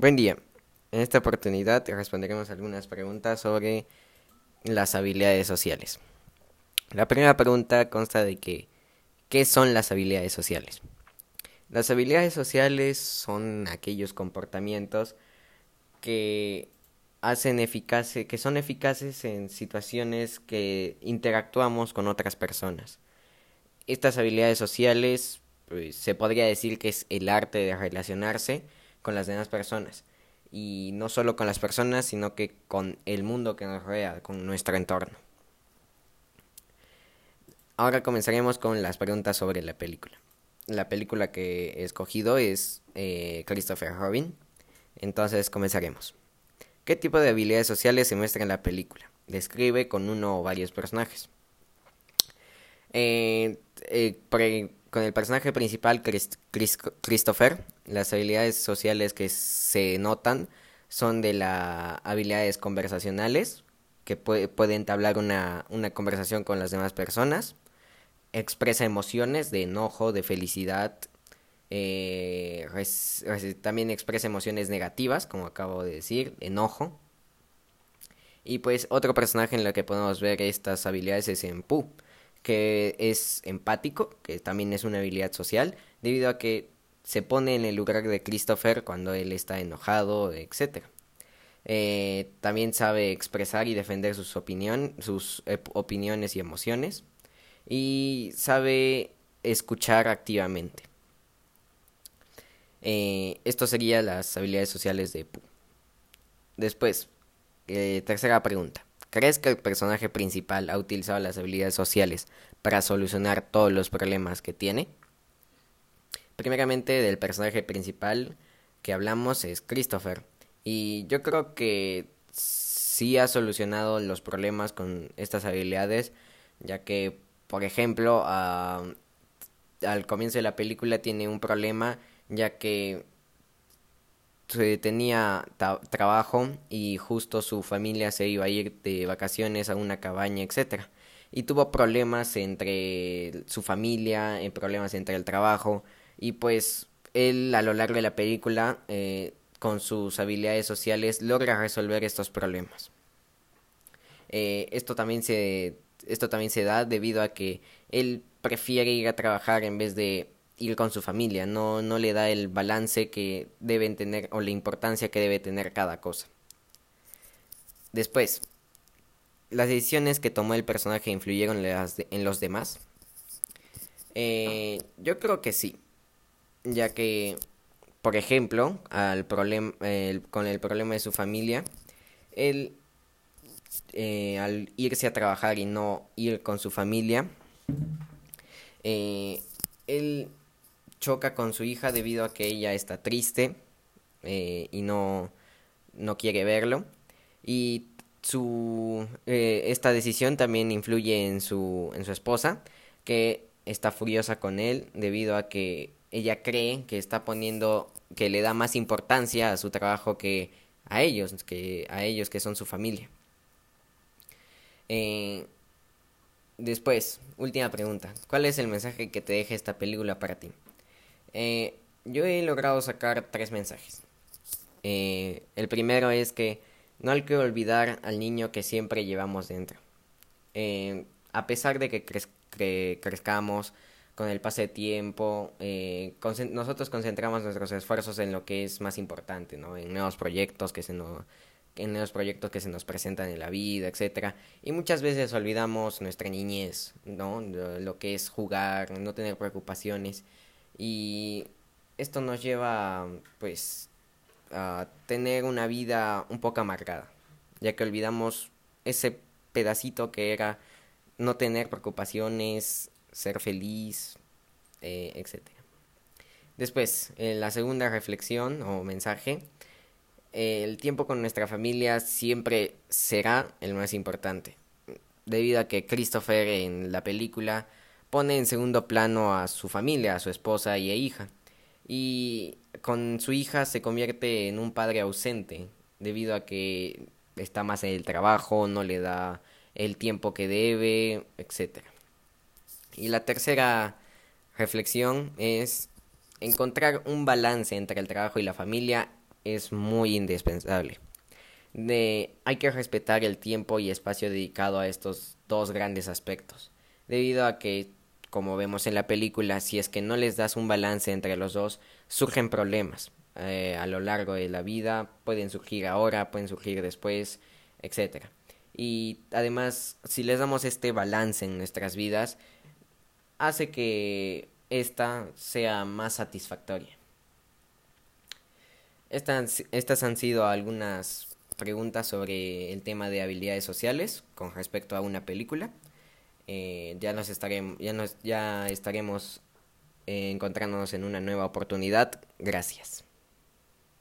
Buen día. En esta oportunidad responderemos algunas preguntas sobre las habilidades sociales. La primera pregunta consta de que ¿qué son las habilidades sociales? Las habilidades sociales son aquellos comportamientos que hacen que son eficaces en situaciones que interactuamos con otras personas. Estas habilidades sociales pues, se podría decir que es el arte de relacionarse con las demás personas y no solo con las personas, sino que con el mundo que nos rodea, con nuestro entorno. Ahora comenzaremos con las preguntas sobre la película. La película que he escogido es eh, Christopher Robin, entonces comenzaremos. ¿Qué tipo de habilidades sociales se muestra en la película? Describe con uno o varios personajes. Eh, eh, con el personaje principal, Christopher, las habilidades sociales que se notan son de las habilidades conversacionales, que puede, entablar una, una conversación con las demás personas, expresa emociones de enojo, de felicidad, eh, también expresa emociones negativas, como acabo de decir, enojo. Y pues otro personaje en el que podemos ver estas habilidades es en Pooh que es empático, que también es una habilidad social, debido a que se pone en el lugar de Christopher cuando él está enojado, etc. Eh, también sabe expresar y defender sus, sus opiniones y emociones. Y sabe escuchar activamente. Eh, esto serían las habilidades sociales de Pooh. Después, eh, tercera pregunta. ¿Crees que el personaje principal ha utilizado las habilidades sociales para solucionar todos los problemas que tiene? Primeramente, del personaje principal que hablamos es Christopher. Y yo creo que sí ha solucionado los problemas con estas habilidades, ya que, por ejemplo, al comienzo de la película tiene un problema, ya que tenía trabajo y justo su familia se iba a ir de vacaciones a una cabaña, etcétera. Y tuvo problemas entre su familia, eh, problemas entre el trabajo y pues él a lo largo de la película eh, con sus habilidades sociales logra resolver estos problemas. Eh, esto también se esto también se da debido a que él prefiere ir a trabajar en vez de ir con su familia, no, no le da el balance que deben tener o la importancia que debe tener cada cosa. Después, ¿las decisiones que tomó el personaje influyeron en los demás? Eh, yo creo que sí, ya que, por ejemplo, al con el problema de su familia, él, eh, al irse a trabajar y no ir con su familia, eh, él choca con su hija debido a que ella está triste eh, y no, no quiere verlo. Y su, eh, esta decisión también influye en su, en su esposa, que está furiosa con él debido a que ella cree que está poniendo, que le da más importancia a su trabajo que a ellos, que a ellos que son su familia. Eh, después, última pregunta. ¿Cuál es el mensaje que te deja esta película para ti? Eh, yo he logrado sacar tres mensajes. Eh, el primero es que no hay que olvidar al niño que siempre llevamos dentro. Eh, a pesar de que, crezcamos con el pase de tiempo, nosotros concentramos nuestros esfuerzos en lo que es más importante. En nuevos proyectos que se nos en proyectos que se nos presentan en la vida, etcétera, y muchas veces olvidamos nuestra niñez, ¿no? lo que es jugar, no tener preocupaciones y esto nos lleva pues a tener una vida un poco amargada, ya que olvidamos ese pedacito que era no tener preocupaciones, ser feliz, eh, etc. Después, en la segunda reflexión o mensaje, el tiempo con nuestra familia siempre será el más importante, debido a que Christopher en la película pone en segundo plano a su familia, a su esposa y a hija. Y con su hija se convierte en un padre ausente, debido a que está más en el trabajo, no le da el tiempo que debe, etc. Y la tercera reflexión es encontrar un balance entre el trabajo y la familia es muy indispensable. De, hay que respetar el tiempo y espacio dedicado a estos dos grandes aspectos, debido a que, como vemos en la película, si es que no les das un balance entre los dos, surgen problemas eh, a lo largo de la vida, pueden surgir ahora, pueden surgir después, etc. Y además, si les damos este balance en nuestras vidas, hace que esta sea más satisfactoria. Estas, estas han sido algunas preguntas sobre el tema de habilidades sociales con respecto a una película. Eh, ya nos estaremos, ya nos, ya estaremos encontrándonos en una nueva oportunidad. Gracias.